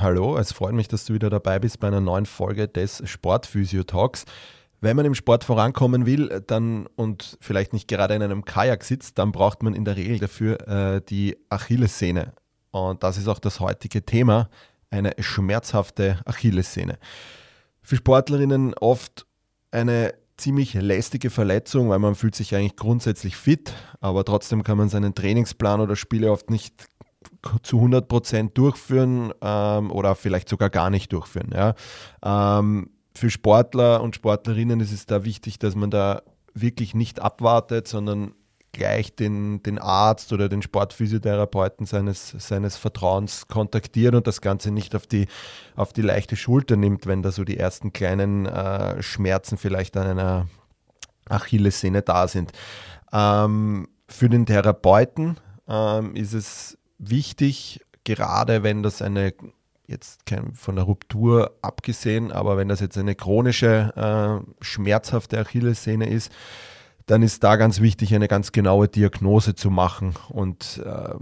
Hallo, es freut mich, dass du wieder dabei bist bei einer neuen Folge des Sportphysio Talks. Wenn man im Sport vorankommen will dann und vielleicht nicht gerade in einem Kajak sitzt, dann braucht man in der Regel dafür äh, die Achillessehne. Und das ist auch das heutige Thema, eine schmerzhafte Achillessehne. Für Sportlerinnen oft eine ziemlich lästige Verletzung, weil man fühlt sich eigentlich grundsätzlich fit, aber trotzdem kann man seinen Trainingsplan oder Spiele oft nicht zu 100% durchführen ähm, oder vielleicht sogar gar nicht durchführen. Ja. Ähm, für Sportler und Sportlerinnen ist es da wichtig, dass man da wirklich nicht abwartet, sondern gleich den, den Arzt oder den Sportphysiotherapeuten seines, seines Vertrauens kontaktiert und das Ganze nicht auf die, auf die leichte Schulter nimmt, wenn da so die ersten kleinen äh, Schmerzen vielleicht an einer Achillessehne da sind. Ähm, für den Therapeuten ähm, ist es wichtig, gerade wenn das eine jetzt kein, von der Ruptur abgesehen, aber wenn das jetzt eine chronische, äh, schmerzhafte Achillessehne ist, dann ist da ganz wichtig, eine ganz genaue Diagnose zu machen und äh,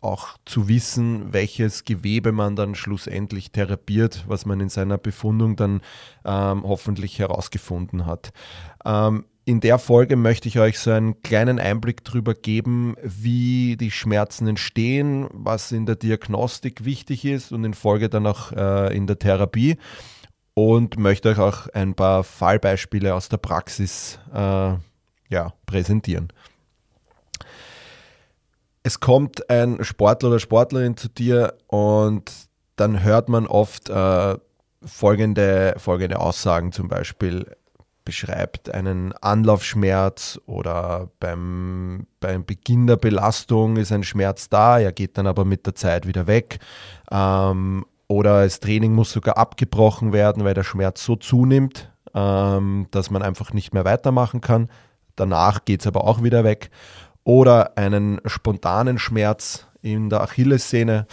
auch zu wissen, welches Gewebe man dann schlussendlich therapiert, was man in seiner Befundung dann ähm, hoffentlich herausgefunden hat. Ähm, in der Folge möchte ich euch so einen kleinen Einblick darüber geben, wie die Schmerzen entstehen, was in der Diagnostik wichtig ist und in Folge dann auch äh, in der Therapie. Und möchte euch auch ein paar Fallbeispiele aus der Praxis äh, ja, präsentieren. Es kommt ein Sportler oder Sportlerin zu dir und dann hört man oft äh, folgende, folgende Aussagen zum Beispiel beschreibt einen Anlaufschmerz oder beim, beim Beginn der Belastung ist ein Schmerz da, er geht dann aber mit der Zeit wieder weg. Ähm, oder das Training muss sogar abgebrochen werden, weil der Schmerz so zunimmt, ähm, dass man einfach nicht mehr weitermachen kann. Danach geht es aber auch wieder weg. Oder einen spontanen Schmerz in der Achillessehne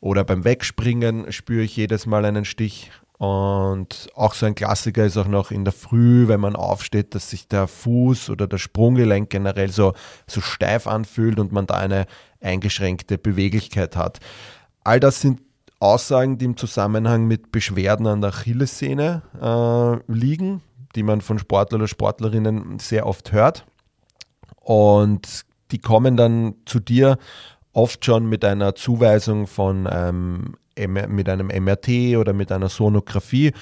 oder beim Wegspringen spüre ich jedes Mal einen Stich und auch so ein Klassiker ist auch noch in der Früh, wenn man aufsteht, dass sich der Fuß oder der Sprunggelenk generell so, so steif anfühlt und man da eine eingeschränkte Beweglichkeit hat. All das sind Aussagen, die im Zusammenhang mit Beschwerden an der Achillessehne äh, liegen, die man von Sportler oder Sportlerinnen sehr oft hört. Und die kommen dann zu dir oft schon mit einer Zuweisung von ähm, mit einem MRT oder mit einer Sonographie.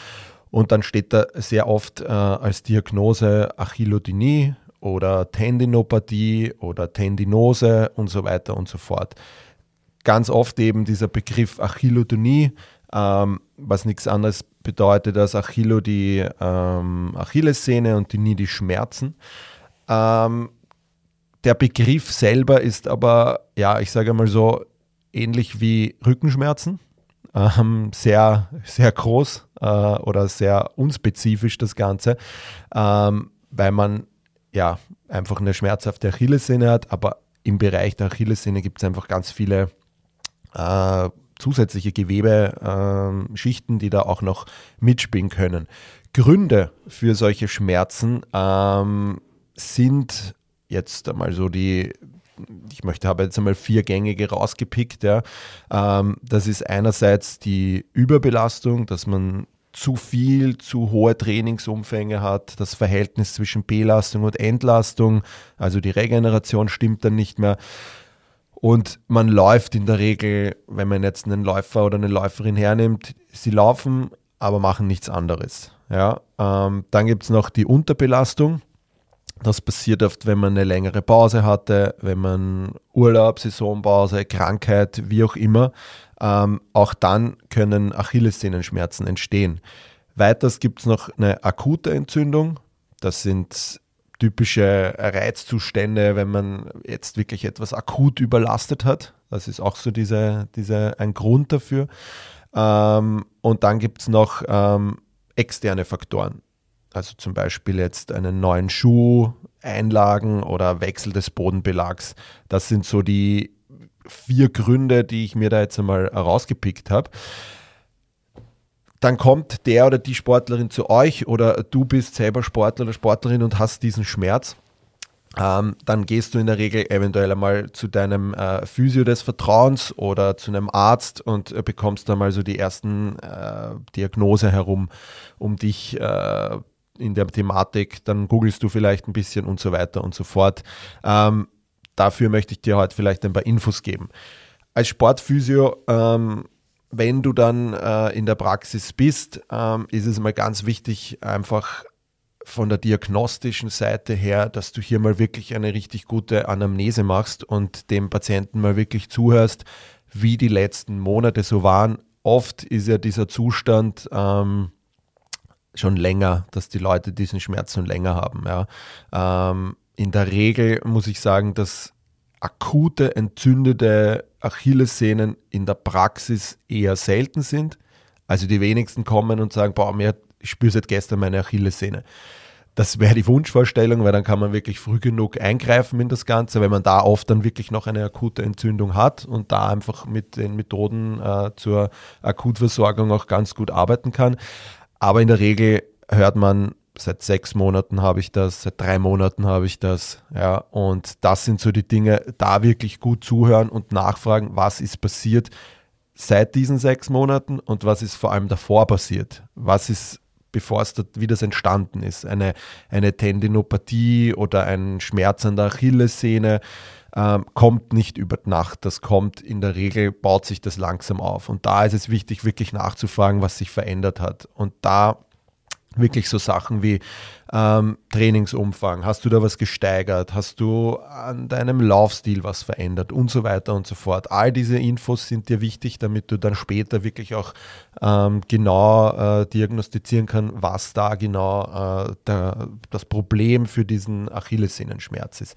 Und dann steht da sehr oft äh, als Diagnose Achillodynie oder Tendinopathie oder Tendinose und so weiter und so fort. Ganz oft eben dieser Begriff Achillodynie, ähm, was nichts anderes bedeutet als Achillo die ähm, Achillessehne und die nie die Schmerzen. Ähm, der Begriff selber ist aber, ja, ich sage mal so, ähnlich wie Rückenschmerzen ähm, sehr, sehr groß äh, oder sehr unspezifisch das Ganze, ähm, weil man ja einfach eine schmerzhafte Achillessehne hat, aber im Bereich der Achillessehne gibt es einfach ganz viele äh, zusätzliche Gewebeschichten, ähm, die da auch noch mitspielen können. Gründe für solche Schmerzen ähm, sind jetzt einmal so die ich möchte, habe jetzt einmal vier gängige rausgepickt. Ja. Ähm, das ist einerseits die Überbelastung, dass man zu viel, zu hohe Trainingsumfänge hat, das Verhältnis zwischen Belastung und Entlastung, also die Regeneration stimmt dann nicht mehr. Und man läuft in der Regel, wenn man jetzt einen Läufer oder eine Läuferin hernimmt, sie laufen, aber machen nichts anderes. Ja, ähm, dann gibt es noch die Unterbelastung. Das passiert oft, wenn man eine längere Pause hatte, wenn man Urlaub, Saisonpause, Krankheit, wie auch immer. Ähm, auch dann können Achillessehnenschmerzen entstehen. Weiters gibt es noch eine akute Entzündung. Das sind typische Reizzustände, wenn man jetzt wirklich etwas akut überlastet hat. Das ist auch so diese, diese, ein Grund dafür. Ähm, und dann gibt es noch ähm, externe Faktoren. Also zum Beispiel jetzt einen neuen Schuh, Einlagen oder Wechsel des Bodenbelags. Das sind so die vier Gründe, die ich mir da jetzt einmal rausgepickt habe. Dann kommt der oder die Sportlerin zu euch oder du bist selber Sportler oder Sportlerin und hast diesen Schmerz. Ähm, dann gehst du in der Regel eventuell einmal zu deinem äh, Physio des Vertrauens oder zu einem Arzt und äh, bekommst dann mal so die ersten äh, Diagnose herum, um dich äh, in der Thematik, dann googelst du vielleicht ein bisschen und so weiter und so fort. Ähm, dafür möchte ich dir heute vielleicht ein paar Infos geben. Als Sportphysio, ähm, wenn du dann äh, in der Praxis bist, ähm, ist es mal ganz wichtig, einfach von der diagnostischen Seite her, dass du hier mal wirklich eine richtig gute Anamnese machst und dem Patienten mal wirklich zuhörst, wie die letzten Monate so waren. Oft ist ja dieser Zustand ähm, schon länger, dass die Leute diesen Schmerz schon länger haben. Ja. Ähm, in der Regel muss ich sagen, dass akute entzündete Achillessehnen in der Praxis eher selten sind. Also die wenigsten kommen und sagen, boah, mir, spüre seit gestern meine Achillessehne. Das wäre die Wunschvorstellung, weil dann kann man wirklich früh genug eingreifen in das Ganze, wenn man da oft dann wirklich noch eine akute Entzündung hat und da einfach mit den Methoden äh, zur Akutversorgung auch ganz gut arbeiten kann. Aber in der Regel hört man, seit sechs Monaten habe ich das, seit drei Monaten habe ich das. Ja, und das sind so die Dinge, da wirklich gut zuhören und nachfragen, was ist passiert seit diesen sechs Monaten und was ist vor allem davor passiert. Was ist, bevor es, wie das entstanden ist. Eine, eine Tendinopathie oder ein Schmerz an der Achillessehne ähm, kommt nicht über Nacht. Das kommt in der Regel, baut sich das langsam auf. Und da ist es wichtig, wirklich nachzufragen, was sich verändert hat. Und da wirklich so Sachen wie ähm, Trainingsumfang, hast du da was gesteigert, hast du an deinem Laufstil was verändert und so weiter und so fort. All diese Infos sind dir wichtig, damit du dann später wirklich auch ähm, genau äh, diagnostizieren kannst, was da genau äh, der, das Problem für diesen Achillessehnenschmerz ist.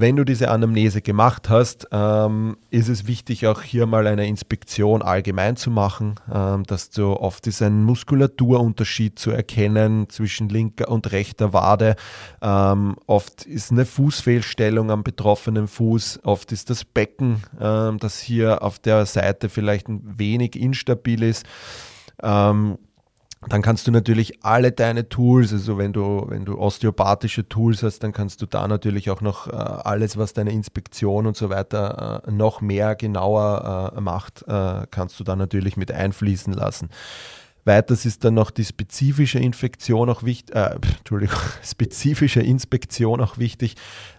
Wenn du diese Anamnese gemacht hast, ähm, ist es wichtig, auch hier mal eine Inspektion allgemein zu machen, ähm, dass du oft ist ein Muskulaturunterschied zu erkennen zwischen linker und rechter Wade. Ähm, oft ist eine Fußfehlstellung am betroffenen Fuß. Oft ist das Becken, ähm, das hier auf der Seite vielleicht ein wenig instabil ist. Ähm, dann kannst du natürlich alle deine Tools, also wenn du, wenn du osteopathische Tools hast, dann kannst du da natürlich auch noch äh, alles, was deine Inspektion und so weiter äh, noch mehr genauer äh, macht, äh, kannst du da natürlich mit einfließen lassen. Weiters ist dann noch die spezifische Infektion auch wichtig, äh, Entschuldigung, spezifische Inspektion auch wichtig,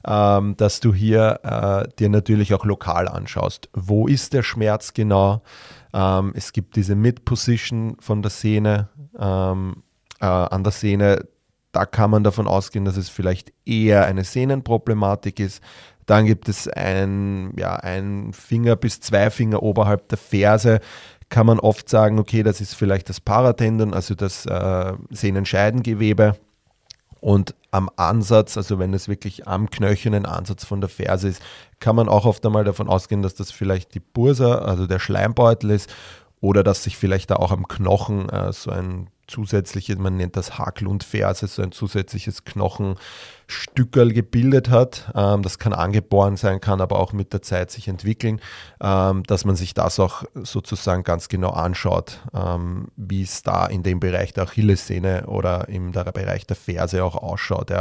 ähm, dass du hier äh, dir natürlich auch lokal anschaust. Wo ist der Schmerz genau? Ähm, es gibt diese Mid-Position von der Sehne, ähm, äh, an der Sehne. Da kann man davon ausgehen, dass es vielleicht eher eine Sehnenproblematik ist. Dann gibt es ein, ja, ein Finger bis zwei Finger oberhalb der Ferse. Kann man oft sagen, okay, das ist vielleicht das Paratendon, also das äh, Sehnenscheidengewebe. Und am Ansatz, also wenn es wirklich am Knöchel ein Ansatz von der Ferse ist, kann man auch oft einmal davon ausgehen, dass das vielleicht die Bursa, also der Schleimbeutel ist, oder dass sich vielleicht da auch am Knochen äh, so ein zusätzliches, man nennt das Haklundferse, so ein zusätzliches Knochenstückerl gebildet hat. Ähm, das kann angeboren sein, kann aber auch mit der Zeit sich entwickeln, ähm, dass man sich das auch sozusagen ganz genau anschaut, ähm, wie es da in dem Bereich der Achillessehne oder im Bereich der Ferse auch ausschaut.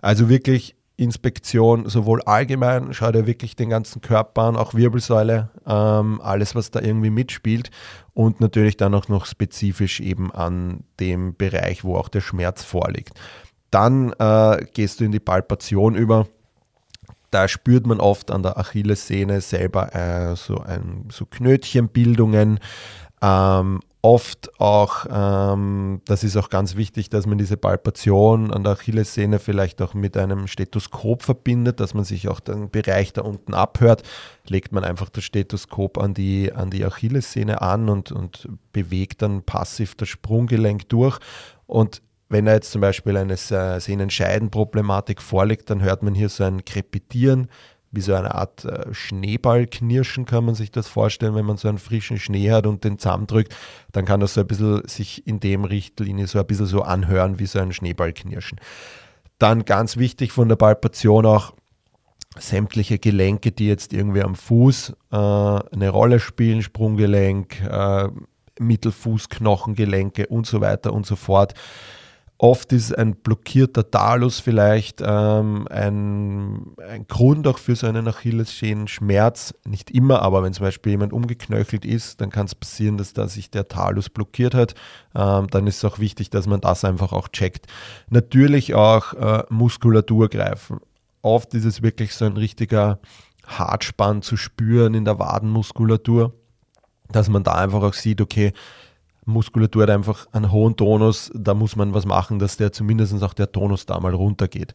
Also wirklich Inspektion, sowohl allgemein, schaut er wirklich den ganzen Körper an, auch Wirbelsäule, ähm, alles, was da irgendwie mitspielt und natürlich dann auch noch spezifisch eben an dem Bereich, wo auch der Schmerz vorliegt. Dann äh, gehst du in die Palpation über. Da spürt man oft an der Achillessehne selber äh, so, ein, so Knötchenbildungen, ähm, oft auch, ähm, das ist auch ganz wichtig, dass man diese Palpation an der Achillessehne vielleicht auch mit einem Stethoskop verbindet, dass man sich auch den Bereich da unten abhört. Legt man einfach das Stethoskop an die, an die Achillessehne an und, und bewegt dann passiv das Sprunggelenk durch. Und wenn da jetzt zum Beispiel eine Sehnenscheidenproblematik vorliegt, dann hört man hier so ein Krepitieren wie so eine Art äh, Schneeballknirschen, kann man sich das vorstellen, wenn man so einen frischen Schnee hat und den zusammendrückt, dann kann das so ein bisschen sich in dem Richtlinie so ein bisschen so anhören wie so ein Schneeballknirschen. Dann ganz wichtig von der Palpation auch, sämtliche Gelenke, die jetzt irgendwie am Fuß äh, eine Rolle spielen, Sprunggelenk, äh, Mittelfußknochengelenke und so weiter und so fort. Oft ist ein blockierter Talus vielleicht ähm, ein, ein, Grund auch für so einen Achillessehnenschmerz. Nicht immer, aber wenn zum Beispiel jemand umgeknöchelt ist, dann kann es passieren, dass da sich der Talus blockiert hat. Ähm, dann ist es auch wichtig, dass man das einfach auch checkt. Natürlich auch äh, Muskulatur greifen oft ist es wirklich so ein richtiger Hartspann zu spüren in der Wadenmuskulatur, dass man da einfach auch sieht, okay, Muskulatur hat einfach einen hohen Tonus, da muss man was machen, dass der zumindest auch der Tonus da mal runtergeht.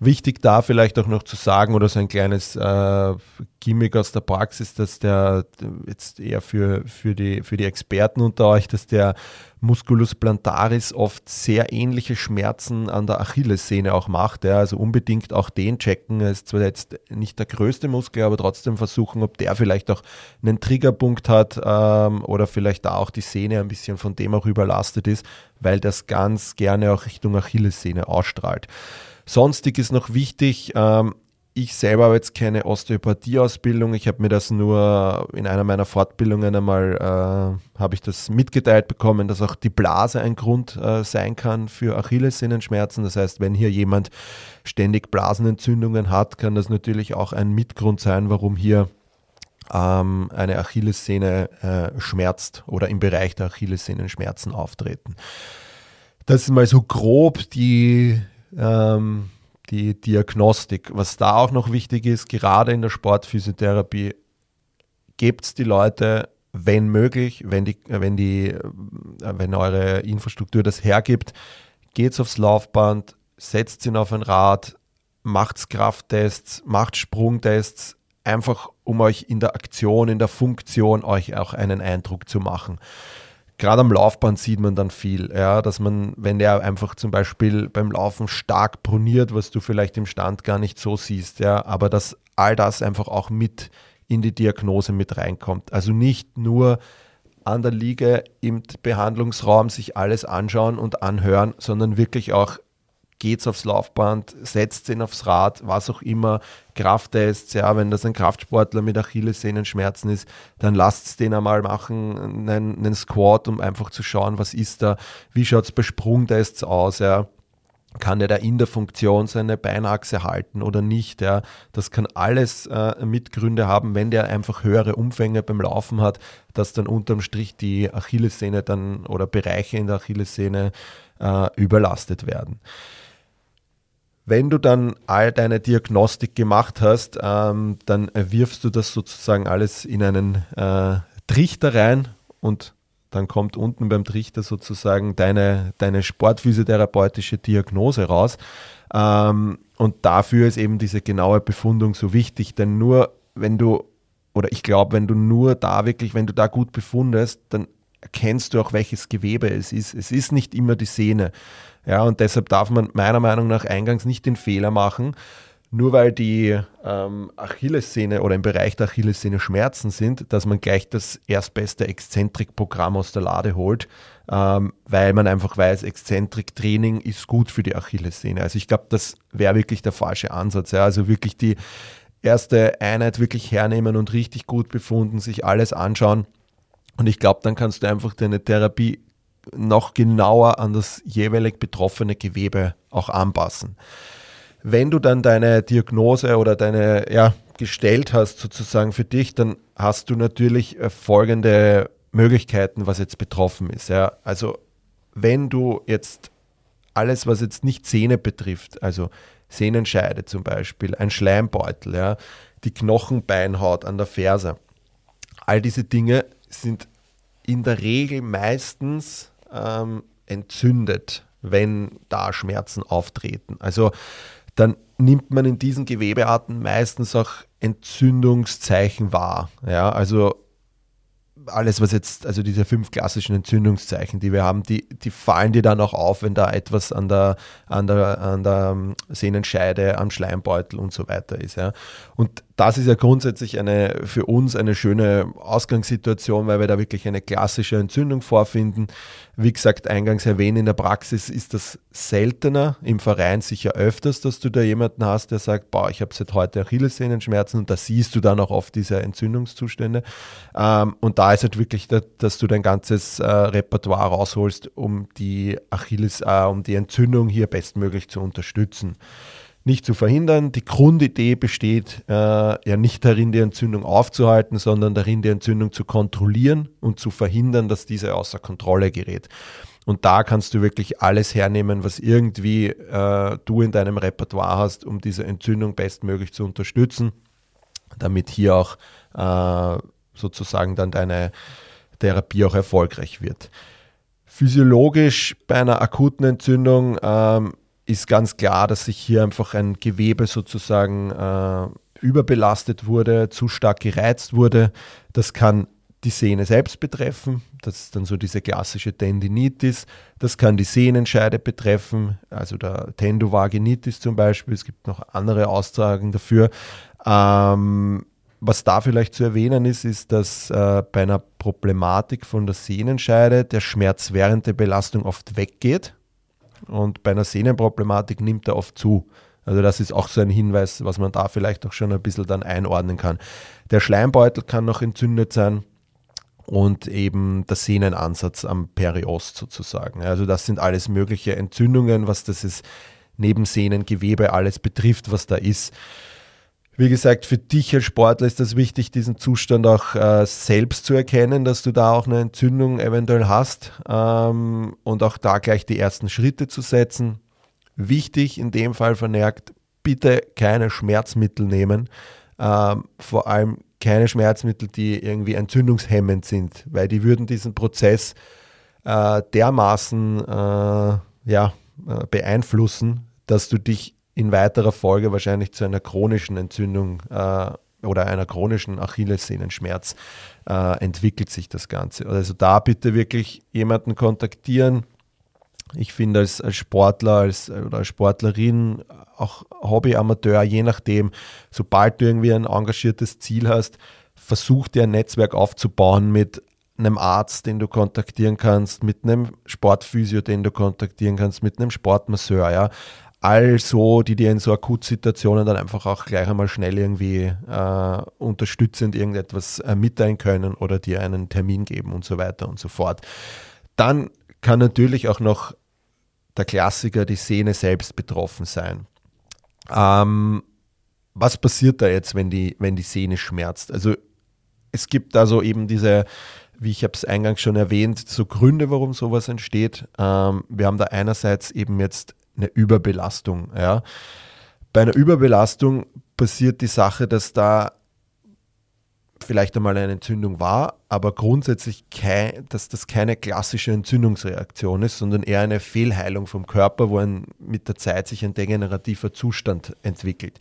Wichtig da vielleicht auch noch zu sagen oder so ein kleines äh, Gimmick aus der Praxis, dass der jetzt eher für, für, die, für die Experten unter euch, dass der Musculus plantaris oft sehr ähnliche Schmerzen an der Achillessehne auch macht. Ja. Also unbedingt auch den checken. Er ist zwar jetzt nicht der größte Muskel, aber trotzdem versuchen, ob der vielleicht auch einen Triggerpunkt hat ähm, oder vielleicht da auch die Sehne ein bisschen von dem auch überlastet ist, weil das ganz gerne auch Richtung Achillessehne ausstrahlt. Sonstig ist noch wichtig, ähm, ich selber habe jetzt keine Osteopathie-Ausbildung. Ich habe mir das nur in einer meiner Fortbildungen einmal, äh, habe ich das mitgeteilt bekommen, dass auch die Blase ein Grund äh, sein kann für Achillessehnenschmerzen. Das heißt, wenn hier jemand ständig Blasenentzündungen hat, kann das natürlich auch ein Mitgrund sein, warum hier ähm, eine Achillessehne äh, schmerzt oder im Bereich der Achillessehnenschmerzen auftreten. Das ist mal so grob die ähm, die Diagnostik. Was da auch noch wichtig ist, gerade in der Sportphysiotherapie, gebt es die Leute, wenn möglich, wenn, die, wenn, die, wenn eure Infrastruktur das hergibt, geht's aufs Laufband, setzt ihn auf ein Rad, macht Krafttests, macht Sprungtests, einfach um euch in der Aktion, in der Funktion euch auch einen Eindruck zu machen gerade am Laufband sieht man dann viel, ja, dass man, wenn der einfach zum Beispiel beim Laufen stark proniert, was du vielleicht im Stand gar nicht so siehst, ja, aber dass all das einfach auch mit in die Diagnose mit reinkommt. Also nicht nur an der Liege im Behandlungsraum sich alles anschauen und anhören, sondern wirklich auch geht's aufs Laufband, setzt ihn aufs Rad, was auch immer, Krafttests, ja, wenn das ein Kraftsportler mit Achillessehnenschmerzen ist, dann lasst den einmal machen, einen, einen Squat, um einfach zu schauen, was ist da, wie schaut es bei Sprungtests aus, ja kann er da in der Funktion seine Beinachse halten oder nicht. Ja. Das kann alles äh, Mitgründe haben, wenn der einfach höhere Umfänge beim Laufen hat, dass dann unterm Strich die Achillessehne dann oder Bereiche in der Achillessehne äh, überlastet werden. Wenn du dann all deine Diagnostik gemacht hast, ähm, dann wirfst du das sozusagen alles in einen äh, Trichter rein und dann kommt unten beim Trichter sozusagen deine, deine sportphysiotherapeutische Diagnose raus. Ähm, und dafür ist eben diese genaue Befundung so wichtig, denn nur wenn du, oder ich glaube, wenn du nur da wirklich, wenn du da gut befundest, dann erkennst du auch, welches Gewebe es ist. Es ist nicht immer die Sehne. Ja, und deshalb darf man meiner Meinung nach eingangs nicht den Fehler machen, nur weil die ähm, Achillessehne oder im Bereich der Achillessehne Schmerzen sind, dass man gleich das erstbeste Exzentrik-Programm aus der Lade holt, ähm, weil man einfach weiß, Exzentrik-Training ist gut für die Achillessehne. Also ich glaube, das wäre wirklich der falsche Ansatz. Ja? Also wirklich die erste Einheit wirklich hernehmen und richtig gut befunden, sich alles anschauen. Und ich glaube, dann kannst du einfach deine Therapie noch genauer an das jeweilig betroffene Gewebe auch anpassen. Wenn du dann deine Diagnose oder deine, ja, gestellt hast sozusagen für dich, dann hast du natürlich äh, folgende Möglichkeiten, was jetzt betroffen ist. Ja. Also wenn du jetzt alles, was jetzt nicht Sehne betrifft, also Sehnenscheide zum Beispiel, ein Schleimbeutel, ja, die Knochenbeinhaut an der Ferse, all diese Dinge sind in der Regel meistens ähm, entzündet, wenn da Schmerzen auftreten. Also dann nimmt man in diesen Gewebearten meistens auch Entzündungszeichen wahr. Ja, also alles, was jetzt, also diese fünf klassischen Entzündungszeichen, die wir haben, die, die fallen dir dann auch auf, wenn da etwas an der, an der, an der ähm, Sehnenscheide, am Schleimbeutel und so weiter ist. Ja. Und das ist ja grundsätzlich eine, für uns eine schöne Ausgangssituation, weil wir da wirklich eine klassische Entzündung vorfinden. Wie gesagt, eingangs erwähnt, in der Praxis ist das seltener, im Verein sicher öfters, dass du da jemanden hast, der sagt, boah, ich habe seit heute Achillessehnenschmerzen und da siehst du dann auch oft diese Entzündungszustände. Ähm, und da ist halt wirklich, dass du dein ganzes äh, Repertoire rausholst, um die Achilles, äh, um die Entzündung hier bestmöglich zu unterstützen nicht zu verhindern. Die Grundidee besteht äh, ja nicht darin, die Entzündung aufzuhalten, sondern darin, die Entzündung zu kontrollieren und zu verhindern, dass diese außer Kontrolle gerät. Und da kannst du wirklich alles hernehmen, was irgendwie äh, du in deinem Repertoire hast, um diese Entzündung bestmöglich zu unterstützen, damit hier auch äh, sozusagen dann deine Therapie auch erfolgreich wird. Physiologisch bei einer akuten Entzündung ähm, ist ganz klar, dass sich hier einfach ein Gewebe sozusagen äh, überbelastet wurde, zu stark gereizt wurde. Das kann die Sehne selbst betreffen, das ist dann so diese klassische Tendinitis. Das kann die Sehnenscheide betreffen, also der Tendovaginitis zum Beispiel. Es gibt noch andere Austragungen dafür. Ähm, was da vielleicht zu erwähnen ist, ist, dass äh, bei einer Problematik von der Sehnenscheide der Schmerz während der Belastung oft weggeht und bei einer Sehnenproblematik nimmt er oft zu. Also das ist auch so ein Hinweis, was man da vielleicht auch schon ein bisschen dann einordnen kann. Der Schleimbeutel kann noch entzündet sein und eben der Sehnenansatz am Periost sozusagen. Also das sind alles mögliche Entzündungen, was das ist, Nebensehnengewebe alles betrifft, was da ist. Wie gesagt, für dich als Sportler ist das wichtig, diesen Zustand auch äh, selbst zu erkennen, dass du da auch eine Entzündung eventuell hast ähm, und auch da gleich die ersten Schritte zu setzen. Wichtig in dem Fall vermerkt, bitte keine Schmerzmittel nehmen, ähm, vor allem keine Schmerzmittel, die irgendwie entzündungshemmend sind, weil die würden diesen Prozess äh, dermaßen äh, ja, äh, beeinflussen, dass du dich in weiterer Folge wahrscheinlich zu einer chronischen Entzündung äh, oder einer chronischen Achillessehnenschmerz äh, entwickelt sich das Ganze. Also da bitte wirklich jemanden kontaktieren. Ich finde als, als Sportler als, oder als Sportlerin, auch Hobby-Amateur, je nachdem, sobald du irgendwie ein engagiertes Ziel hast, versuch dir ein Netzwerk aufzubauen mit einem Arzt, den du kontaktieren kannst, mit einem Sportphysio, den du kontaktieren kannst, mit einem Sportmasseur, ja also die dir in so Akutsituationen dann einfach auch gleich einmal schnell irgendwie äh, unterstützend irgendetwas äh, mitteilen können oder dir einen Termin geben und so weiter und so fort. Dann kann natürlich auch noch der Klassiker, die Sehne selbst betroffen sein. Ähm, was passiert da jetzt, wenn die, wenn die Sehne schmerzt? Also es gibt also eben diese, wie ich habe es eingangs schon erwähnt, so Gründe, warum sowas entsteht. Ähm, wir haben da einerseits eben jetzt eine Überbelastung. Ja. Bei einer Überbelastung passiert die Sache, dass da vielleicht einmal eine Entzündung war, aber grundsätzlich kein, dass das keine klassische Entzündungsreaktion ist, sondern eher eine Fehlheilung vom Körper, wo ein, mit der Zeit sich ein degenerativer Zustand entwickelt.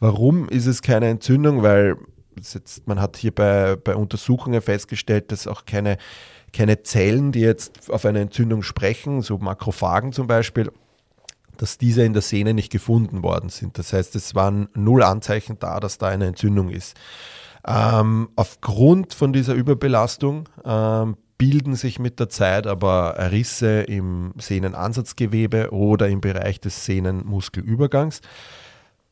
Warum ist es keine Entzündung? Weil jetzt, man hat hier bei, bei Untersuchungen festgestellt, dass auch keine, keine Zellen, die jetzt auf eine Entzündung sprechen, so Makrophagen zum Beispiel, dass diese in der Sehne nicht gefunden worden sind. Das heißt, es waren null Anzeichen da, dass da eine Entzündung ist. Ähm, aufgrund von dieser Überbelastung ähm, bilden sich mit der Zeit aber Risse im Sehnenansatzgewebe oder im Bereich des Sehnenmuskelübergangs.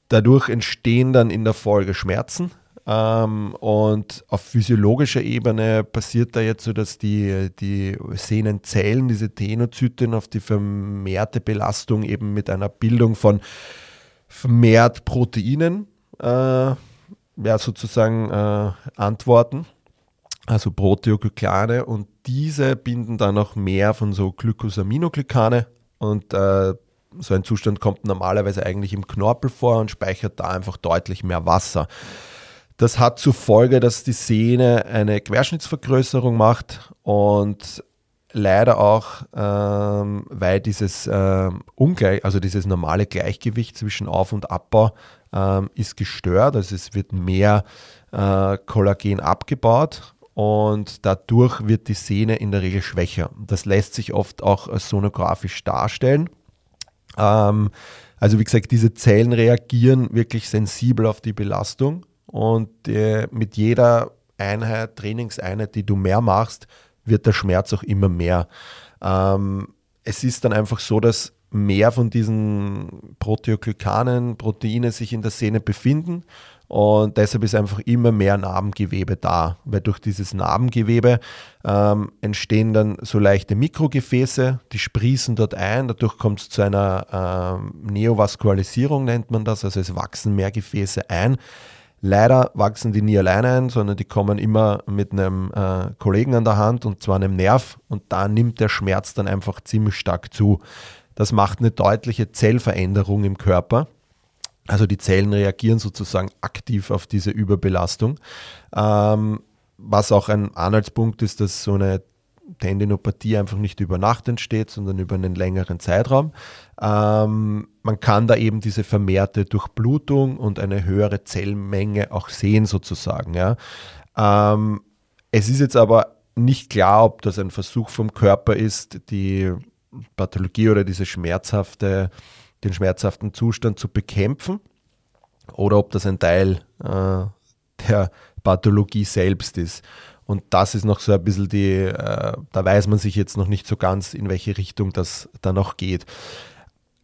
Dadurch entstehen dann in der Folge Schmerzen, ähm, und auf physiologischer Ebene passiert da jetzt so, dass die, die Sehnenzellen, diese Tenozyten, auf die vermehrte Belastung eben mit einer Bildung von vermehrt Proteinen äh, ja, sozusagen äh, antworten, also Proteoglykane und diese binden dann auch mehr von so Glycosaminoglycane und äh, so ein Zustand kommt normalerweise eigentlich im Knorpel vor und speichert da einfach deutlich mehr Wasser. Das hat zur Folge, dass die Sehne eine Querschnittsvergrößerung macht und leider auch, ähm, weil dieses ähm, Ungleich, also dieses normale Gleichgewicht zwischen Auf- und Abbau ähm, ist gestört. Also es wird mehr äh, Kollagen abgebaut und dadurch wird die Sehne in der Regel schwächer. Das lässt sich oft auch sonografisch darstellen. Ähm, also wie gesagt, diese Zellen reagieren wirklich sensibel auf die Belastung und äh, mit jeder Einheit, Trainingseinheit, die du mehr machst, wird der Schmerz auch immer mehr. Ähm, es ist dann einfach so, dass mehr von diesen Proteoglykanen, Proteine sich in der Sehne befinden und deshalb ist einfach immer mehr Narbengewebe da, weil durch dieses Narbengewebe ähm, entstehen dann so leichte Mikrogefäße, die sprießen dort ein, dadurch kommt es zu einer ähm, Neovaskualisierung, nennt man das, also es wachsen mehr Gefäße ein. Leider wachsen die nie alleine ein, sondern die kommen immer mit einem äh, Kollegen an der Hand und zwar einem Nerv und da nimmt der Schmerz dann einfach ziemlich stark zu. Das macht eine deutliche Zellveränderung im Körper also die Zellen reagieren sozusagen aktiv auf diese Überbelastung. Ähm, was auch ein Anhaltspunkt ist, dass so eine Tendinopathie einfach nicht über Nacht entsteht, sondern über einen längeren Zeitraum. Ähm, man kann da eben diese vermehrte Durchblutung und eine höhere Zellmenge auch sehen sozusagen. Ja. Ähm, es ist jetzt aber nicht klar, ob das ein Versuch vom Körper ist, die Pathologie oder diese schmerzhafte den schmerzhaften Zustand zu bekämpfen oder ob das ein Teil äh, der Pathologie selbst ist. Und das ist noch so ein bisschen die, äh, da weiß man sich jetzt noch nicht so ganz, in welche Richtung das da noch geht.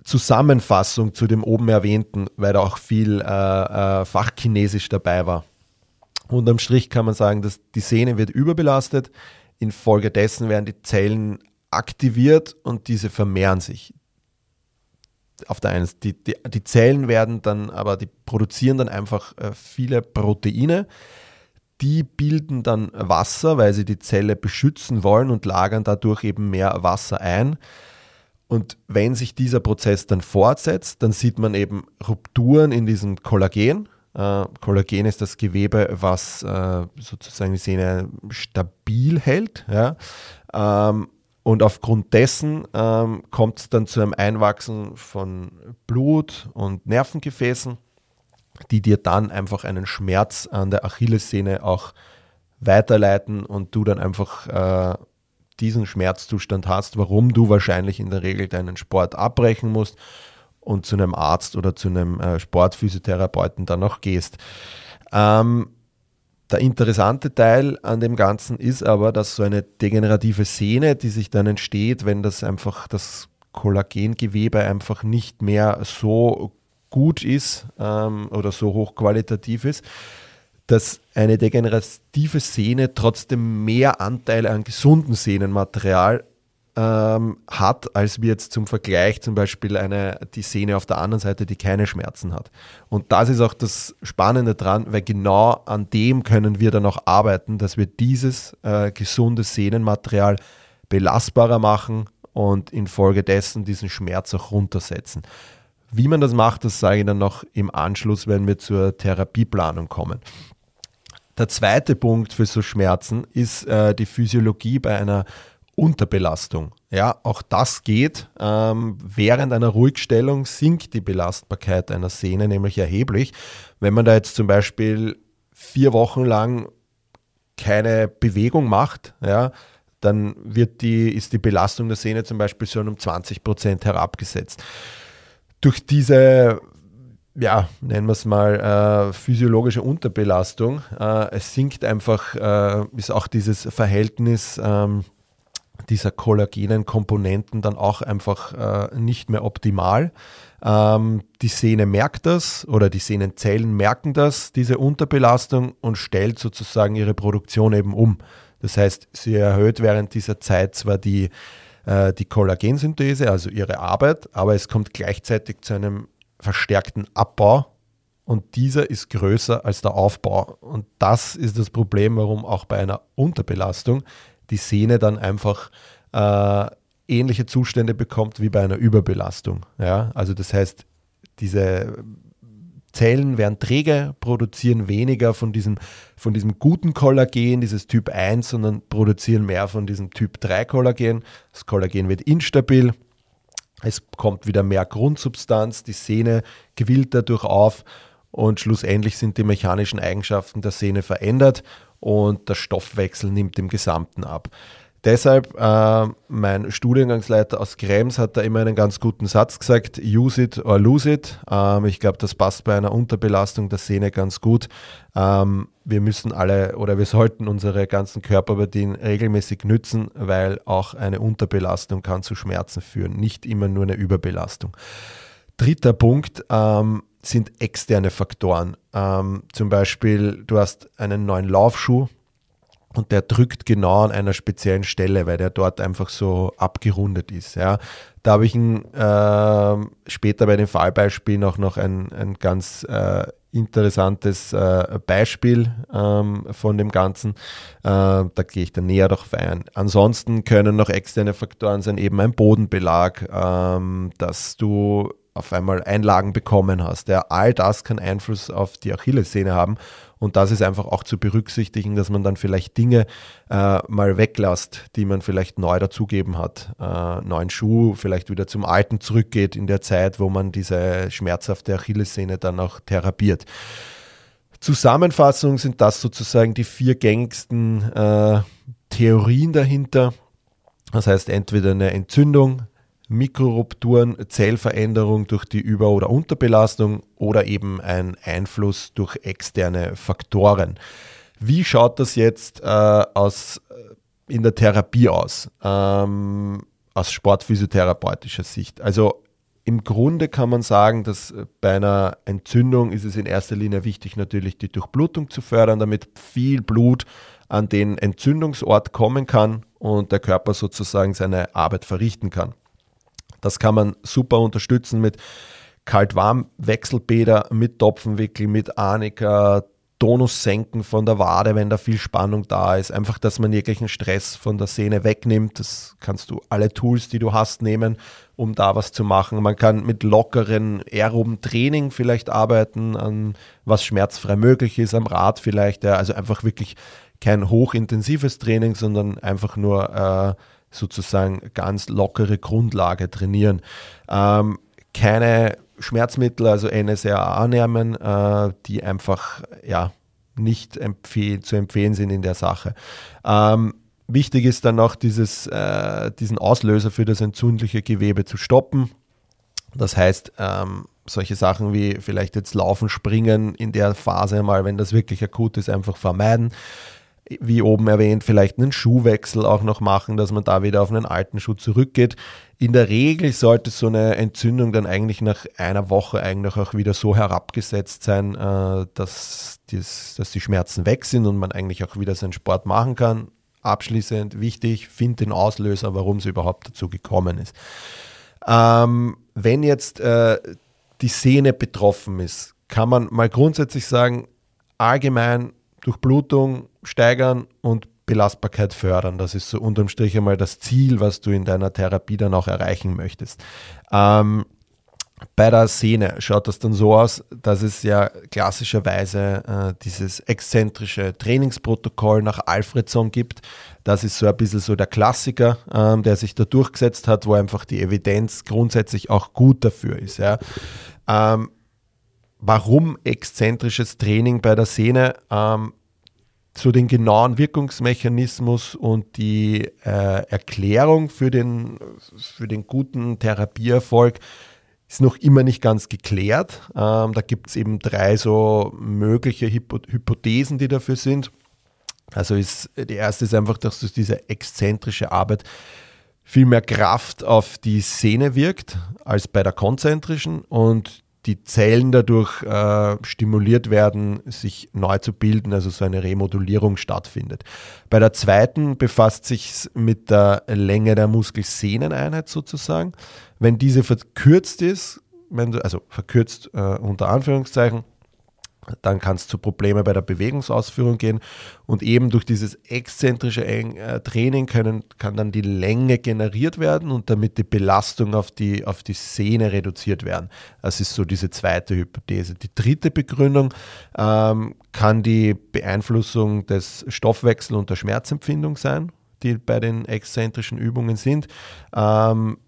Zusammenfassung zu dem oben erwähnten, weil da auch viel äh, äh, Fachchinesisch dabei war. Unterm Strich kann man sagen, dass die Sehne wird überbelastet. Infolgedessen werden die Zellen aktiviert und diese vermehren sich auf der einen die, die, die, Zellen werden dann, aber die produzieren dann einfach äh, viele Proteine. Die bilden dann Wasser, weil sie die Zelle beschützen wollen und lagern dadurch eben mehr Wasser ein. Und wenn sich dieser Prozess dann fortsetzt, dann sieht man eben Rupturen in diesem Kollagen. Äh, Kollagen ist das Gewebe, was äh, sozusagen die Sehne stabil hält. Ja? Ähm, und aufgrund dessen ähm, kommt es dann zu einem Einwachsen von Blut und Nervengefäßen, die dir dann einfach einen Schmerz an der Achillessehne auch weiterleiten und du dann einfach äh, diesen Schmerzzustand hast, warum du wahrscheinlich in der Regel deinen Sport abbrechen musst und zu einem Arzt oder zu einem äh, Sportphysiotherapeuten dann noch gehst. Ähm, der interessante Teil an dem Ganzen ist aber, dass so eine degenerative Sehne, die sich dann entsteht, wenn das einfach das Kollagengewebe einfach nicht mehr so gut ist ähm, oder so hochqualitativ ist, dass eine degenerative Sehne trotzdem mehr Anteil an gesunden Sehnenmaterial ähm, hat, als wir jetzt zum Vergleich zum Beispiel eine, die Sehne auf der anderen Seite, die keine Schmerzen hat. Und das ist auch das Spannende dran, weil genau an dem können wir dann auch arbeiten, dass wir dieses äh, gesunde Sehnenmaterial belastbarer machen und infolgedessen diesen Schmerz auch runtersetzen. Wie man das macht, das sage ich dann noch im Anschluss, wenn wir zur Therapieplanung kommen. Der zweite Punkt für so Schmerzen ist äh, die Physiologie bei einer Unterbelastung. Ja, auch das geht. Ähm, während einer Ruhigstellung sinkt die Belastbarkeit einer Sehne nämlich erheblich. Wenn man da jetzt zum Beispiel vier Wochen lang keine Bewegung macht, ja, dann wird die, ist die Belastung der Sehne zum Beispiel schon um 20 Prozent herabgesetzt. Durch diese, ja, nennen wir es mal, äh, physiologische Unterbelastung, äh, es sinkt einfach, äh, ist auch dieses Verhältnis ähm, dieser kollagenen Komponenten dann auch einfach äh, nicht mehr optimal. Ähm, die Sehne merkt das oder die Sehnenzellen merken das, diese Unterbelastung und stellt sozusagen ihre Produktion eben um. Das heißt, sie erhöht während dieser Zeit zwar die, äh, die Kollagensynthese, also ihre Arbeit, aber es kommt gleichzeitig zu einem verstärkten Abbau und dieser ist größer als der Aufbau. Und das ist das Problem, warum auch bei einer Unterbelastung die Sehne dann einfach äh, ähnliche Zustände bekommt wie bei einer Überbelastung. Ja? Also das heißt, diese Zellen werden träge, produzieren weniger von diesem, von diesem guten Kollagen, dieses Typ 1, sondern produzieren mehr von diesem Typ 3 Kollagen. Das Kollagen wird instabil, es kommt wieder mehr Grundsubstanz, die Sehne quillt dadurch auf und schlussendlich sind die mechanischen Eigenschaften der Sehne verändert und der Stoffwechsel nimmt im Gesamten ab. Deshalb, äh, mein Studiengangsleiter aus Krems hat da immer einen ganz guten Satz gesagt, use it or lose it. Ähm, ich glaube, das passt bei einer Unterbelastung der Sehne ganz gut. Ähm, wir müssen alle oder wir sollten unsere ganzen Körperpartien regelmäßig nützen, weil auch eine Unterbelastung kann zu Schmerzen führen, nicht immer nur eine Überbelastung. Dritter Punkt ähm, sind externe Faktoren. Ähm, zum Beispiel, du hast einen neuen Laufschuh, und der drückt genau an einer speziellen Stelle, weil der dort einfach so abgerundet ist. Ja. Da habe ich ein, äh, später bei den Fallbeispielen auch noch ein, ein ganz äh, interessantes äh, Beispiel ähm, von dem Ganzen. Äh, da gehe ich dann näher darauf ein. Ansonsten können noch externe Faktoren sein, eben ein Bodenbelag, ähm, dass du auf einmal Einlagen bekommen hast. Ja, all das kann Einfluss auf die Achillessehne haben und das ist einfach auch zu berücksichtigen, dass man dann vielleicht Dinge äh, mal weglässt, die man vielleicht neu dazugeben hat. Äh, neuen Schuh, vielleicht wieder zum alten zurückgeht in der Zeit, wo man diese schmerzhafte Achillessehne dann auch therapiert. Zusammenfassung sind das sozusagen die vier gängigsten äh, Theorien dahinter. Das heißt entweder eine Entzündung, Mikrorupturen, Zellveränderung durch die Über- oder Unterbelastung oder eben ein Einfluss durch externe Faktoren. Wie schaut das jetzt äh, aus, äh, in der Therapie aus, ähm, aus sportphysiotherapeutischer Sicht? Also im Grunde kann man sagen, dass bei einer Entzündung ist es in erster Linie wichtig, natürlich die Durchblutung zu fördern, damit viel Blut an den Entzündungsort kommen kann und der Körper sozusagen seine Arbeit verrichten kann. Das kann man super unterstützen mit Kalt-Warm-Wechselbäder, mit Topfenwickel, mit Arnika, Tonus senken von der Wade, wenn da viel Spannung da ist. Einfach, dass man jeglichen Stress von der Sehne wegnimmt. Das kannst du alle Tools, die du hast, nehmen, um da was zu machen. Man kann mit lockeren aeroben Training vielleicht arbeiten, an was schmerzfrei möglich ist, am Rad vielleicht. Ja. Also einfach wirklich kein hochintensives Training, sondern einfach nur äh, sozusagen ganz lockere Grundlage trainieren. Ähm, keine Schmerzmittel, also NSRA nehmen, äh, die einfach ja, nicht empfehl zu empfehlen sind in der Sache. Ähm, wichtig ist dann noch, dieses, äh, diesen Auslöser für das entzündliche Gewebe zu stoppen. Das heißt, ähm, solche Sachen wie vielleicht jetzt Laufen, Springen in der Phase mal, wenn das wirklich akut ist, einfach vermeiden wie oben erwähnt, vielleicht einen Schuhwechsel auch noch machen, dass man da wieder auf einen alten Schuh zurückgeht. In der Regel sollte so eine Entzündung dann eigentlich nach einer Woche eigentlich auch wieder so herabgesetzt sein, äh, dass, dass die Schmerzen weg sind und man eigentlich auch wieder seinen Sport machen kann. Abschließend wichtig, find den Auslöser, warum es überhaupt dazu gekommen ist. Ähm, wenn jetzt äh, die Sehne betroffen ist, kann man mal grundsätzlich sagen, allgemein Durchblutung steigern und Belastbarkeit fördern. Das ist so unterm Strich einmal das Ziel, was du in deiner Therapie dann auch erreichen möchtest. Ähm, bei der Sehne schaut das dann so aus, dass es ja klassischerweise äh, dieses exzentrische Trainingsprotokoll nach Alfredson gibt. Das ist so ein bisschen so der Klassiker, ähm, der sich da durchgesetzt hat, wo einfach die Evidenz grundsätzlich auch gut dafür ist. Ja. Ähm, warum exzentrisches Training bei der Sehne? Ähm, zu den genauen Wirkungsmechanismus und die äh, Erklärung für den, für den guten Therapieerfolg ist noch immer nicht ganz geklärt. Ähm, da gibt es eben drei so mögliche Hypo Hypothesen, die dafür sind. Also ist, die erste ist einfach, dass diese exzentrische Arbeit viel mehr Kraft auf die Sehne wirkt als bei der konzentrischen und die Zellen dadurch äh, stimuliert werden, sich neu zu bilden, also so eine Remodulierung stattfindet. Bei der zweiten befasst sich mit der Länge der Muskelsehneneinheit sozusagen. Wenn diese verkürzt ist, wenn du, also verkürzt äh, unter Anführungszeichen, dann kann es zu Problemen bei der Bewegungsausführung gehen. Und eben durch dieses exzentrische äh, Training können, kann dann die Länge generiert werden und damit die Belastung auf die, auf die Sehne reduziert werden. Das ist so diese zweite Hypothese. Die dritte Begründung ähm, kann die Beeinflussung des Stoffwechsels und der Schmerzempfindung sein, die bei den exzentrischen Übungen sind. Ähm,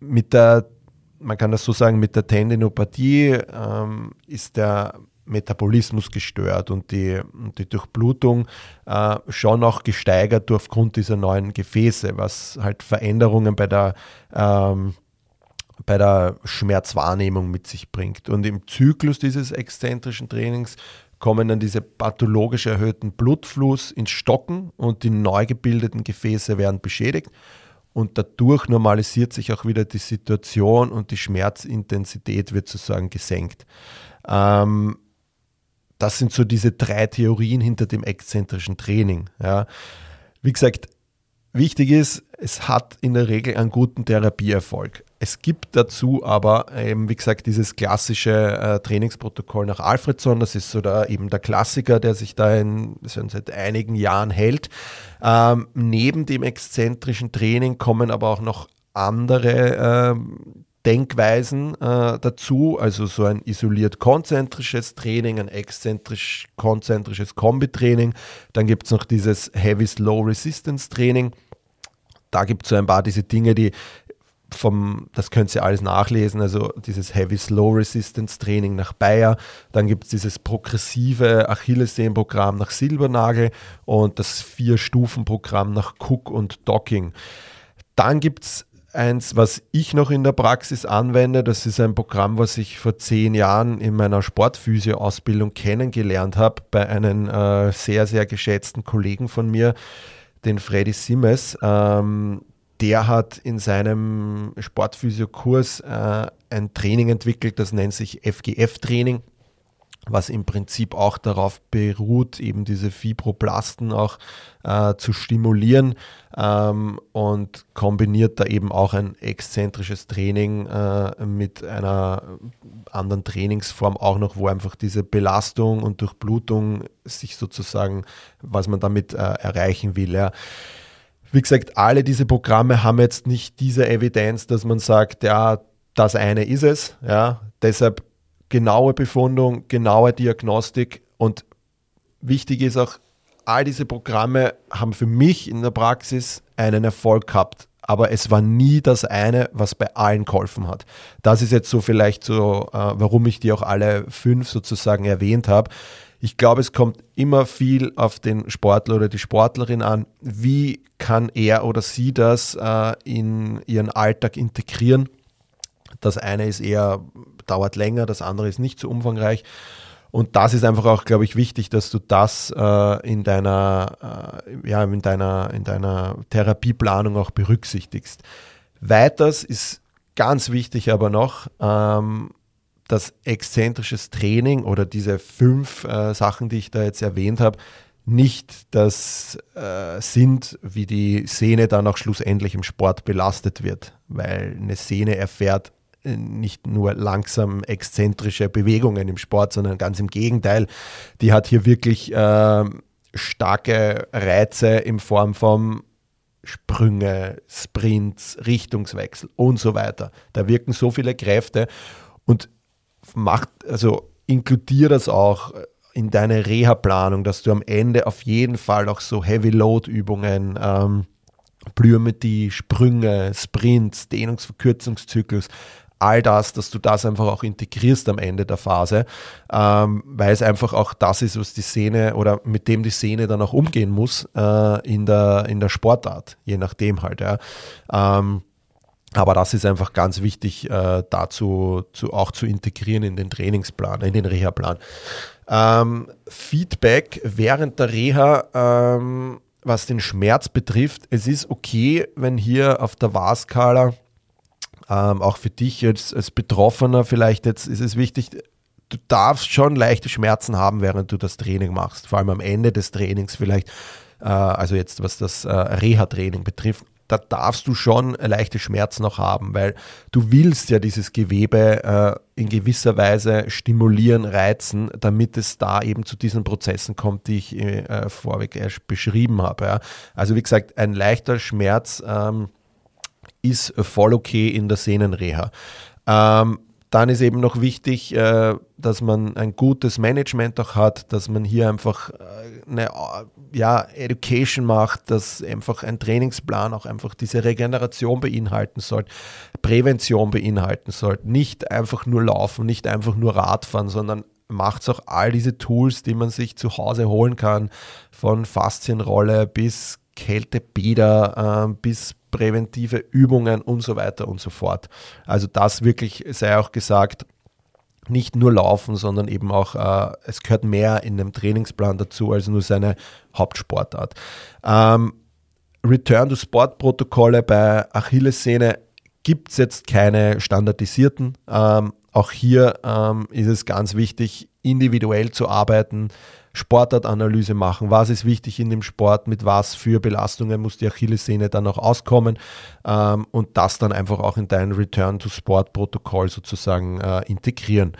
mit der man kann das so sagen, mit der Tendinopathie ähm, ist der Metabolismus gestört und die, die Durchblutung äh, schon auch gesteigert aufgrund dieser neuen Gefäße, was halt Veränderungen bei der, ähm, bei der Schmerzwahrnehmung mit sich bringt. Und im Zyklus dieses exzentrischen Trainings kommen dann diese pathologisch erhöhten Blutfluss ins Stocken und die neu gebildeten Gefäße werden beschädigt und dadurch normalisiert sich auch wieder die Situation und die Schmerzintensität wird sozusagen gesenkt. Ähm, das sind so diese drei Theorien hinter dem exzentrischen Training. Ja. Wie gesagt, wichtig ist, es hat in der Regel einen guten Therapieerfolg. Es gibt dazu aber eben, wie gesagt, dieses klassische äh, Trainingsprotokoll nach Alfredson. Das ist so der, eben der Klassiker, der sich da in, seit einigen Jahren hält. Ähm, neben dem exzentrischen Training kommen aber auch noch andere äh, Denkweisen äh, dazu, also so ein isoliert konzentrisches Training, ein exzentrisch konzentrisches Kombitraining. Dann gibt es noch dieses Heavy Slow Resistance Training. Da gibt es so ein paar diese Dinge, die vom, das könnt ihr alles nachlesen, also dieses Heavy Slow Resistance Training nach Bayer, dann gibt es dieses progressive Achillessehnenprogramm nach Silbernagel und das Vier-Stufen-Programm nach Cook und Docking. Dann gibt es eins, was ich noch in der Praxis anwende. Das ist ein Programm, was ich vor zehn Jahren in meiner Sportphysio-Ausbildung kennengelernt habe bei einem äh, sehr, sehr geschätzten Kollegen von mir, den Freddy Simmes. Ähm, der hat in seinem Sportphysio-Kurs äh, ein Training entwickelt, das nennt sich FGF-Training, was im Prinzip auch darauf beruht, eben diese Fibroblasten auch äh, zu stimulieren ähm, und kombiniert da eben auch ein exzentrisches Training äh, mit einer anderen Trainingsform auch noch, wo einfach diese Belastung und Durchblutung sich sozusagen, was man damit äh, erreichen will. Ja wie gesagt, alle diese Programme haben jetzt nicht diese Evidenz, dass man sagt, ja, das eine ist es. Ja, deshalb genaue Befundung, genaue Diagnostik und wichtig ist auch, all diese Programme haben für mich in der Praxis einen Erfolg gehabt. Aber es war nie das eine, was bei allen geholfen hat. Das ist jetzt so vielleicht so, äh, warum ich die auch alle fünf sozusagen erwähnt habe. Ich glaube, es kommt immer viel auf den Sportler oder die Sportlerin an. Wie kann er oder sie das äh, in ihren Alltag integrieren? Das eine ist eher, dauert länger, das andere ist nicht so umfangreich. Und das ist einfach auch, glaube ich, wichtig, dass du das äh, in deiner, äh, ja, in deiner, in deiner Therapieplanung auch berücksichtigst. Weiters ist ganz wichtig aber noch, ähm, dass exzentrisches Training oder diese fünf äh, Sachen, die ich da jetzt erwähnt habe, nicht das äh, sind, wie die Sehne dann auch schlussendlich im Sport belastet wird, weil eine Sehne erfährt äh, nicht nur langsam exzentrische Bewegungen im Sport, sondern ganz im Gegenteil. Die hat hier wirklich äh, starke Reize in Form von Sprünge, Sprints, Richtungswechsel und so weiter. Da wirken so viele Kräfte und macht, also inkludiere das auch in deine Reha-Planung, dass du am Ende auf jeden Fall auch so Heavy-Load-Übungen, ähm, Plyometrie, Sprünge, Sprints, Dehnungsverkürzungszyklus, all das, dass du das einfach auch integrierst am Ende der Phase, ähm, weil es einfach auch das ist, was die Szene oder mit dem die Szene dann auch umgehen muss äh, in, der, in der Sportart, je nachdem halt. Ja. Ähm, aber das ist einfach ganz wichtig, äh, dazu zu, auch zu integrieren in den Trainingsplan, in den Reha-Plan. Ähm, Feedback während der Reha, ähm, was den Schmerz betrifft, es ist okay, wenn hier auf der Wahrskala, ähm, auch für dich jetzt als Betroffener vielleicht jetzt ist es wichtig, du darfst schon leichte Schmerzen haben, während du das Training machst, vor allem am Ende des Trainings vielleicht, äh, also jetzt was das äh, Reha-Training betrifft da darfst du schon leichte Schmerzen noch haben, weil du willst ja dieses Gewebe äh, in gewisser Weise stimulieren, reizen, damit es da eben zu diesen Prozessen kommt, die ich äh, vorweg erst beschrieben habe. Ja. Also wie gesagt, ein leichter Schmerz ähm, ist voll okay in der Sehnenreha. Ähm, dann ist eben noch wichtig, äh, dass man ein gutes Management auch hat, dass man hier einfach äh, eine ja, Education macht, dass einfach ein Trainingsplan auch einfach diese Regeneration beinhalten soll, Prävention beinhalten soll. Nicht einfach nur laufen, nicht einfach nur Radfahren, sondern macht auch all diese Tools, die man sich zu Hause holen kann, von Faszienrolle bis Kältebäder äh, bis präventive Übungen und so weiter und so fort. Also das wirklich sei auch gesagt, nicht nur laufen, sondern eben auch, äh, es gehört mehr in einem Trainingsplan dazu als nur seine Hauptsportart. Ähm, Return to Sport Protokolle bei Achillessehne gibt es jetzt keine standardisierten. Ähm, auch hier ähm, ist es ganz wichtig, individuell zu arbeiten, Sportartanalyse machen. Was ist wichtig in dem Sport? Mit was für Belastungen muss die Achillessehne dann auch auskommen? Ähm, und das dann einfach auch in dein Return-to-Sport-Protokoll sozusagen äh, integrieren.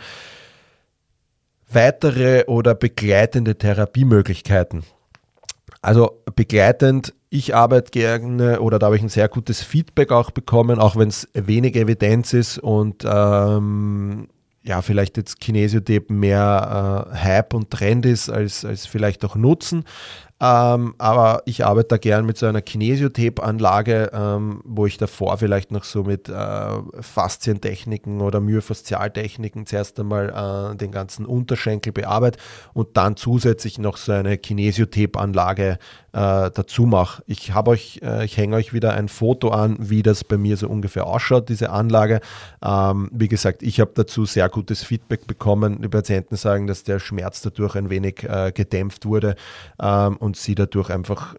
Weitere oder begleitende Therapiemöglichkeiten. Also begleitend, ich arbeite gerne oder da habe ich ein sehr gutes Feedback auch bekommen, auch wenn es wenig Evidenz ist und ähm, ja, vielleicht jetzt Kinesiotape mehr äh, Hype und Trend ist als, als vielleicht auch Nutzen. Ähm, aber ich arbeite da gern mit so einer Kinesiotape-Anlage, ähm, wo ich davor vielleicht noch so mit äh, Faszientechniken oder Myofaszialtechniken zuerst einmal äh, den ganzen Unterschenkel bearbeite und dann zusätzlich noch so eine Kinesiotape-Anlage äh, dazu mache. Ich habe euch, äh, ich hänge euch wieder ein Foto an, wie das bei mir so ungefähr ausschaut, diese Anlage. Ähm, wie gesagt, ich habe dazu sehr gutes Feedback bekommen. Die Patienten sagen, dass der Schmerz dadurch ein wenig äh, gedämpft wurde ähm, und sie dadurch einfach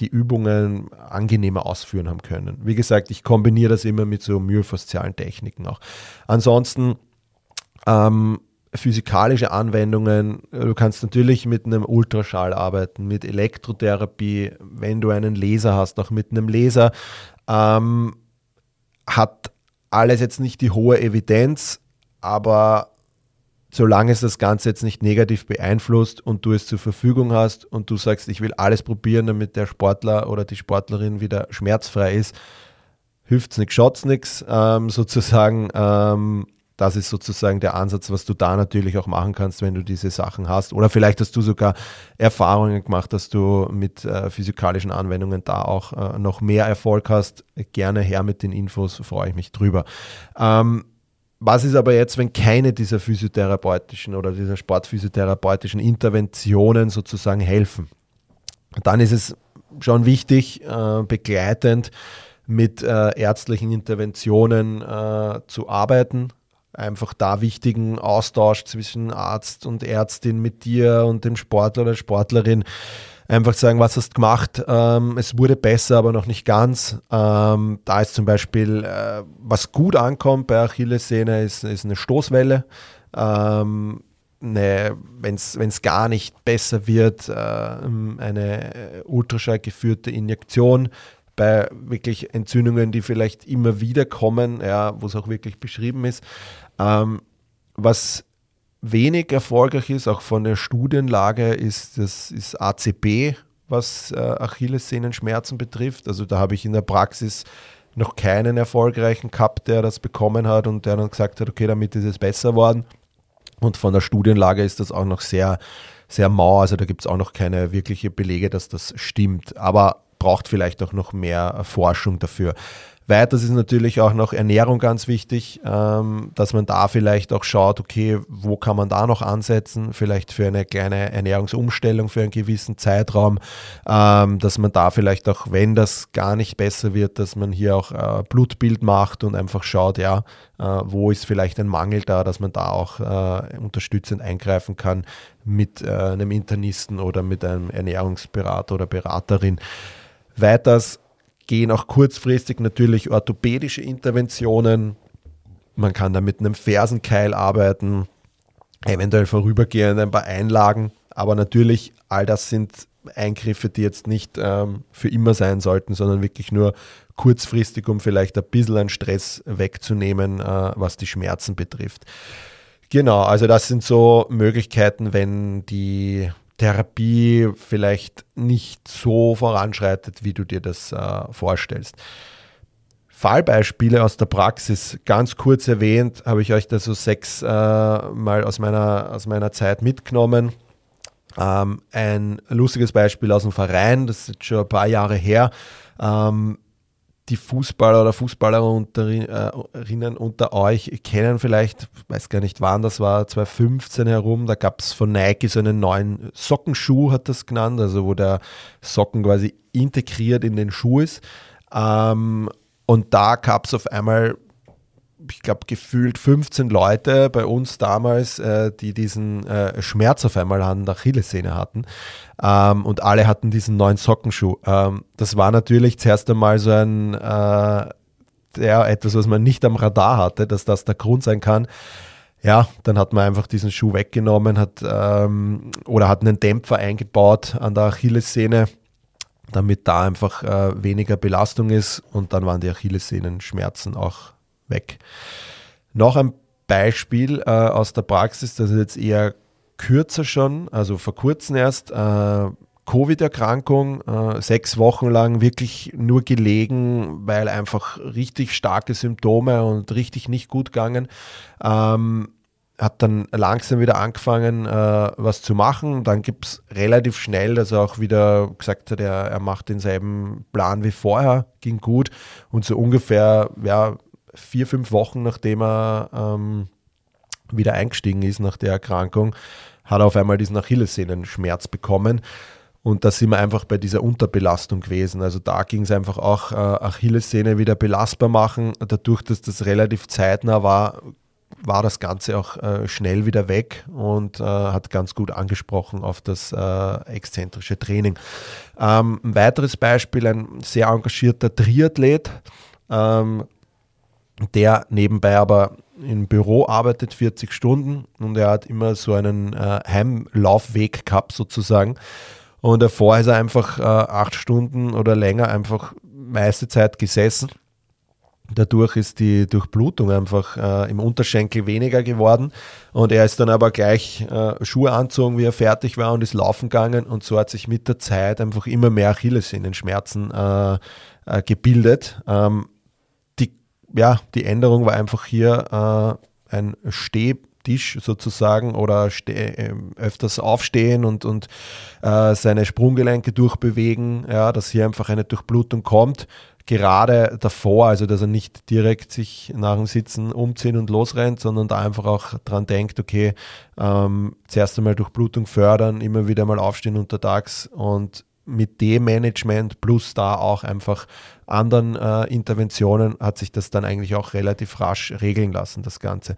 die Übungen angenehmer ausführen haben können. Wie gesagt, ich kombiniere das immer mit so myofaszialen Techniken auch. Ansonsten ähm, physikalische Anwendungen. Du kannst natürlich mit einem Ultraschall arbeiten, mit Elektrotherapie, wenn du einen Laser hast, auch mit einem Laser. Ähm, hat alles jetzt nicht die hohe Evidenz, aber solange es das Ganze jetzt nicht negativ beeinflusst und du es zur Verfügung hast und du sagst, ich will alles probieren, damit der Sportler oder die Sportlerin wieder schmerzfrei ist, hilft es nichts, schaut es nichts, ähm, sozusagen. Ähm, das ist sozusagen der Ansatz, was du da natürlich auch machen kannst, wenn du diese Sachen hast. Oder vielleicht hast du sogar Erfahrungen gemacht, dass du mit äh, physikalischen Anwendungen da auch äh, noch mehr Erfolg hast. Gerne her mit den Infos, freue ich mich drüber. Ähm, was ist aber jetzt, wenn keine dieser physiotherapeutischen oder dieser sportphysiotherapeutischen Interventionen sozusagen helfen? Dann ist es schon wichtig, äh, begleitend mit äh, ärztlichen Interventionen äh, zu arbeiten, einfach da wichtigen Austausch zwischen Arzt und Ärztin mit dir und dem Sportler oder Sportlerin. Einfach sagen, was hast du gemacht? Ähm, es wurde besser, aber noch nicht ganz. Ähm, da ist zum Beispiel, äh, was gut ankommt bei Achillessehne, ist, ist eine Stoßwelle. Ähm, wenn es gar nicht besser wird, äh, eine Ultraschall geführte Injektion bei wirklich Entzündungen, die vielleicht immer wieder kommen, ja, wo es auch wirklich beschrieben ist. Ähm, was wenig erfolgreich ist, auch von der Studienlage, ist das ist ACB, was äh, Achillessehnenschmerzen betrifft. Also da habe ich in der Praxis noch keinen erfolgreichen gehabt, der das bekommen hat und der dann gesagt hat, okay, damit ist es besser worden. Und von der Studienlage ist das auch noch sehr, sehr mau. Also da gibt es auch noch keine wirkliche Belege, dass das stimmt. Aber braucht vielleicht auch noch mehr Forschung dafür. Weiters ist natürlich auch noch Ernährung ganz wichtig, ähm, dass man da vielleicht auch schaut, okay, wo kann man da noch ansetzen, vielleicht für eine kleine Ernährungsumstellung für einen gewissen Zeitraum, ähm, dass man da vielleicht auch, wenn das gar nicht besser wird, dass man hier auch äh, Blutbild macht und einfach schaut, ja, äh, wo ist vielleicht ein Mangel da, dass man da auch äh, unterstützend eingreifen kann mit äh, einem Internisten oder mit einem Ernährungsberater oder Beraterin. Weiters gehen auch kurzfristig natürlich orthopädische Interventionen. Man kann da mit einem Fersenkeil arbeiten, eventuell vorübergehend ein paar Einlagen. Aber natürlich, all das sind Eingriffe, die jetzt nicht ähm, für immer sein sollten, sondern wirklich nur kurzfristig, um vielleicht ein bisschen an Stress wegzunehmen, äh, was die Schmerzen betrifft. Genau, also das sind so Möglichkeiten, wenn die Therapie vielleicht nicht so voranschreitet, wie du dir das äh, vorstellst. Fallbeispiele aus der Praxis, ganz kurz erwähnt, habe ich euch da so sechs äh, mal aus meiner, aus meiner Zeit mitgenommen. Ähm, ein lustiges Beispiel aus dem Verein, das ist schon ein paar Jahre her. Ähm, die Fußballer oder Fußballerinnen unter euch kennen vielleicht, weiß gar nicht wann, das war 2015 herum, da gab es von Nike so einen neuen Sockenschuh, hat das genannt, also wo der Socken quasi integriert in den Schuh ist. Ähm, und da gab es auf einmal ich glaube, gefühlt 15 Leute bei uns damals, äh, die diesen äh, Schmerz auf einmal an der Achillessehne hatten. Ähm, und alle hatten diesen neuen Sockenschuh. Ähm, das war natürlich zuerst einmal so ein, äh, ja, etwas, was man nicht am Radar hatte, dass das der Grund sein kann. Ja, dann hat man einfach diesen Schuh weggenommen hat, ähm, oder hat einen Dämpfer eingebaut an der Achillessehne damit da einfach äh, weniger Belastung ist und dann waren die Achillessehnenschmerzen auch weg. Noch ein Beispiel äh, aus der Praxis, das ist jetzt eher kürzer schon, also vor kurzem erst. Äh, Covid-Erkrankung, äh, sechs Wochen lang wirklich nur gelegen, weil einfach richtig starke Symptome und richtig nicht gut gegangen. Ähm, hat dann langsam wieder angefangen, äh, was zu machen. Dann gibt es relativ schnell, dass er auch wieder gesagt hat, er, er macht denselben Plan wie vorher, ging gut. Und so ungefähr, ja, vier, fünf Wochen, nachdem er ähm, wieder eingestiegen ist nach der Erkrankung, hat er auf einmal diesen Achillessehnenschmerz bekommen. Und da sind wir einfach bei dieser Unterbelastung gewesen. Also da ging es einfach auch äh, Achillessehne wieder belastbar machen. Dadurch, dass das relativ zeitnah war, war das Ganze auch äh, schnell wieder weg und äh, hat ganz gut angesprochen auf das äh, exzentrische Training. Ähm, ein weiteres Beispiel, ein sehr engagierter Triathlet, ähm, der nebenbei aber im Büro arbeitet 40 Stunden und er hat immer so einen äh, Heimlaufweg gehabt sozusagen. Und davor ist er einfach äh, acht Stunden oder länger einfach meiste Zeit gesessen. Dadurch ist die Durchblutung einfach äh, im Unterschenkel weniger geworden und er ist dann aber gleich äh, Schuhe anzogen, wie er fertig war und ist laufen gegangen und so hat sich mit der Zeit einfach immer mehr Achillessehnenschmerzen äh, äh gebildet. Ähm, ja, die Änderung war einfach hier äh, ein Stehtisch sozusagen oder ste äh, öfters aufstehen und, und äh, seine Sprunggelenke durchbewegen, ja, dass hier einfach eine Durchblutung kommt. Gerade davor, also dass er nicht direkt sich nach dem Sitzen umziehen und losrennt, sondern da einfach auch dran denkt, okay, ähm, zuerst einmal Durchblutung fördern, immer wieder mal aufstehen untertags und mit dem Management plus da auch einfach anderen äh, Interventionen hat sich das dann eigentlich auch relativ rasch regeln lassen, das Ganze.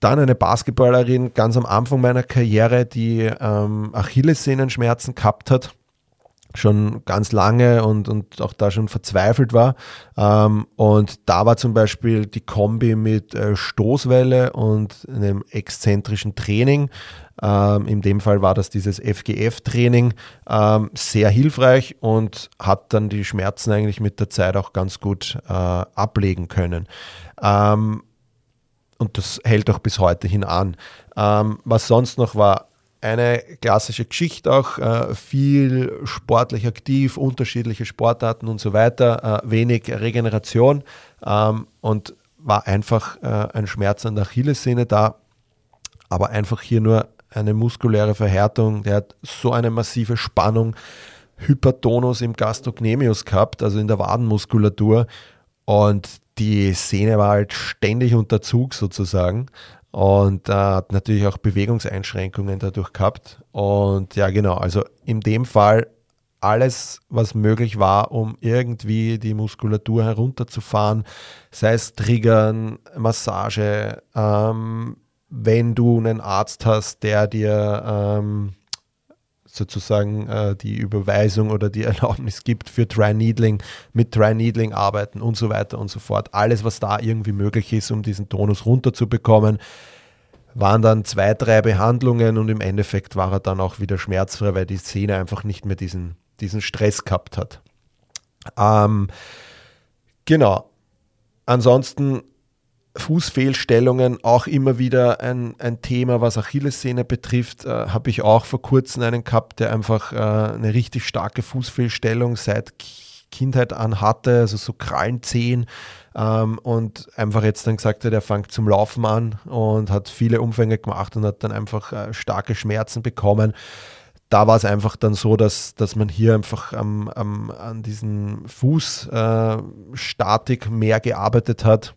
Dann eine Basketballerin ganz am Anfang meiner Karriere, die ähm, Achillessehnenschmerzen gehabt hat schon ganz lange und, und auch da schon verzweifelt war. Ähm, und da war zum Beispiel die Kombi mit äh, Stoßwelle und einem exzentrischen Training. Ähm, in dem Fall war das dieses FGF-Training ähm, sehr hilfreich und hat dann die Schmerzen eigentlich mit der Zeit auch ganz gut äh, ablegen können. Ähm, und das hält auch bis heute hin an. Ähm, was sonst noch war, eine klassische Geschichte auch, äh, viel sportlich aktiv, unterschiedliche Sportarten und so weiter, äh, wenig Regeneration ähm, und war einfach äh, ein Schmerz an der Achillessehne da, aber einfach hier nur eine muskuläre Verhärtung, der hat so eine massive Spannung, Hypertonus im Gastrocnemius gehabt, also in der Wadenmuskulatur und die Sehne war halt ständig unter Zug sozusagen und äh, hat natürlich auch Bewegungseinschränkungen dadurch gehabt. Und ja, genau, also in dem Fall alles, was möglich war, um irgendwie die Muskulatur herunterzufahren, sei es Triggern, Massage, ähm, wenn du einen Arzt hast, der dir ähm, sozusagen äh, die Überweisung oder die Erlaubnis gibt für Dry Needling, mit Dry Needling arbeiten und so weiter und so fort. Alles, was da irgendwie möglich ist, um diesen Tonus runterzubekommen, waren dann zwei, drei Behandlungen und im Endeffekt war er dann auch wieder schmerzfrei, weil die Szene einfach nicht mehr diesen, diesen Stress gehabt hat. Ähm, genau. Ansonsten Fußfehlstellungen auch immer wieder ein, ein Thema, was Achillessehne betrifft. Äh, Habe ich auch vor kurzem einen gehabt, der einfach äh, eine richtig starke Fußfehlstellung seit Kindheit an hatte, also so Krallenzehen ähm, und einfach jetzt dann gesagt hat, er fängt zum Laufen an und hat viele Umfänge gemacht und hat dann einfach äh, starke Schmerzen bekommen da war es einfach dann so, dass, dass man hier einfach am, am, an diesen Fußstatik äh, mehr gearbeitet hat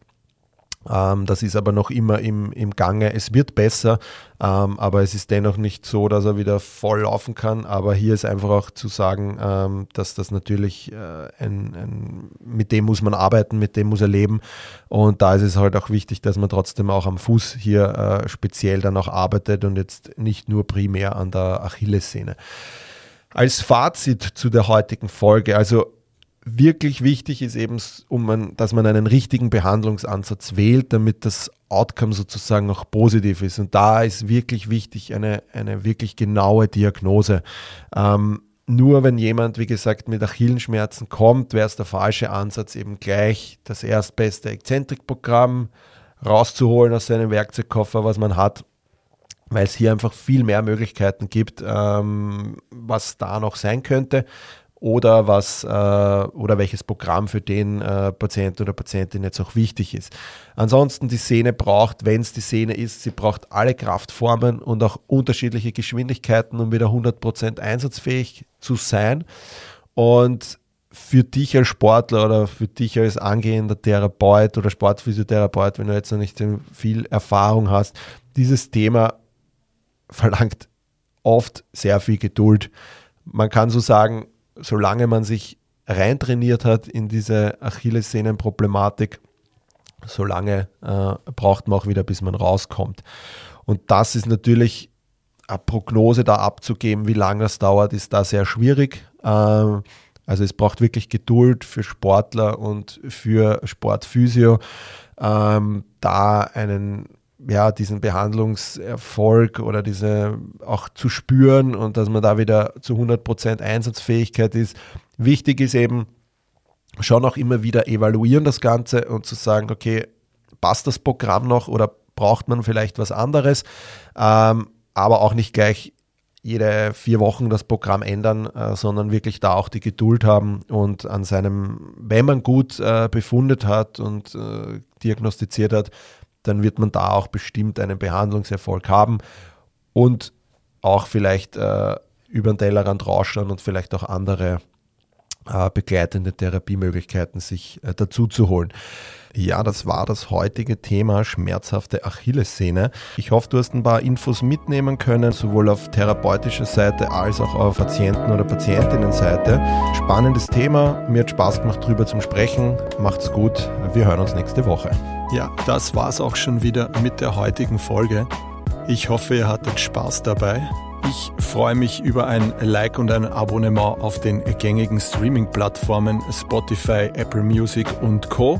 das ist aber noch immer im, im Gange. Es wird besser, ähm, aber es ist dennoch nicht so, dass er wieder voll laufen kann. Aber hier ist einfach auch zu sagen, ähm, dass das natürlich äh, ein, ein, mit dem muss man arbeiten, mit dem muss er leben. Und da ist es halt auch wichtig, dass man trotzdem auch am Fuß hier äh, speziell dann auch arbeitet und jetzt nicht nur primär an der Achillessehne. Als Fazit zu der heutigen Folge, also wirklich wichtig ist eben, um man, dass man einen richtigen Behandlungsansatz wählt, damit das Outcome sozusagen auch positiv ist. Und da ist wirklich wichtig eine, eine wirklich genaue Diagnose. Ähm, nur wenn jemand, wie gesagt, mit Achillenschmerzen kommt, wäre es der falsche Ansatz, eben gleich das erstbeste Exzentrikprogramm rauszuholen aus seinem Werkzeugkoffer, was man hat, weil es hier einfach viel mehr Möglichkeiten gibt, ähm, was da noch sein könnte oder was äh, oder welches Programm für den äh, Patienten oder Patientin jetzt auch wichtig ist. Ansonsten die Sehne braucht, wenn es die Sehne ist, sie braucht alle Kraftformen und auch unterschiedliche Geschwindigkeiten, um wieder 100% einsatzfähig zu sein. Und für dich als Sportler oder für dich als angehender Therapeut oder Sportphysiotherapeut, wenn du jetzt noch nicht viel Erfahrung hast, dieses Thema verlangt oft sehr viel Geduld. Man kann so sagen, solange man sich reintrainiert hat in diese Achillessehnenproblematik, solange äh, braucht man auch wieder, bis man rauskommt. Und das ist natürlich eine Prognose da abzugeben, wie lange das dauert, ist da sehr schwierig. Ähm, also es braucht wirklich Geduld für Sportler und für Sportphysio, ähm, da einen ja, diesen Behandlungserfolg oder diese auch zu spüren und dass man da wieder zu 100% Einsatzfähigkeit ist. Wichtig ist eben schon auch immer wieder evaluieren das Ganze und zu sagen, okay, passt das Programm noch oder braucht man vielleicht was anderes, ähm, aber auch nicht gleich jede vier Wochen das Programm ändern, äh, sondern wirklich da auch die Geduld haben und an seinem, wenn man gut äh, befundet hat und äh, diagnostiziert hat, dann wird man da auch bestimmt einen Behandlungserfolg haben und auch vielleicht äh, über den Tellerrand rausschauen und vielleicht auch andere äh, begleitende Therapiemöglichkeiten sich äh, dazu zu holen. Ja, das war das heutige Thema schmerzhafte Achillessehne. Ich hoffe, du hast ein paar Infos mitnehmen können, sowohl auf therapeutischer Seite als auch auf Patienten- oder Patientinnenseite. Spannendes Thema, mir hat Spaß gemacht, drüber zu sprechen. Macht's gut, wir hören uns nächste Woche. Ja, das war's auch schon wieder mit der heutigen Folge. Ich hoffe, ihr hattet Spaß dabei. Ich freue mich über ein Like und ein Abonnement auf den gängigen Streaming-Plattformen Spotify, Apple Music und Co.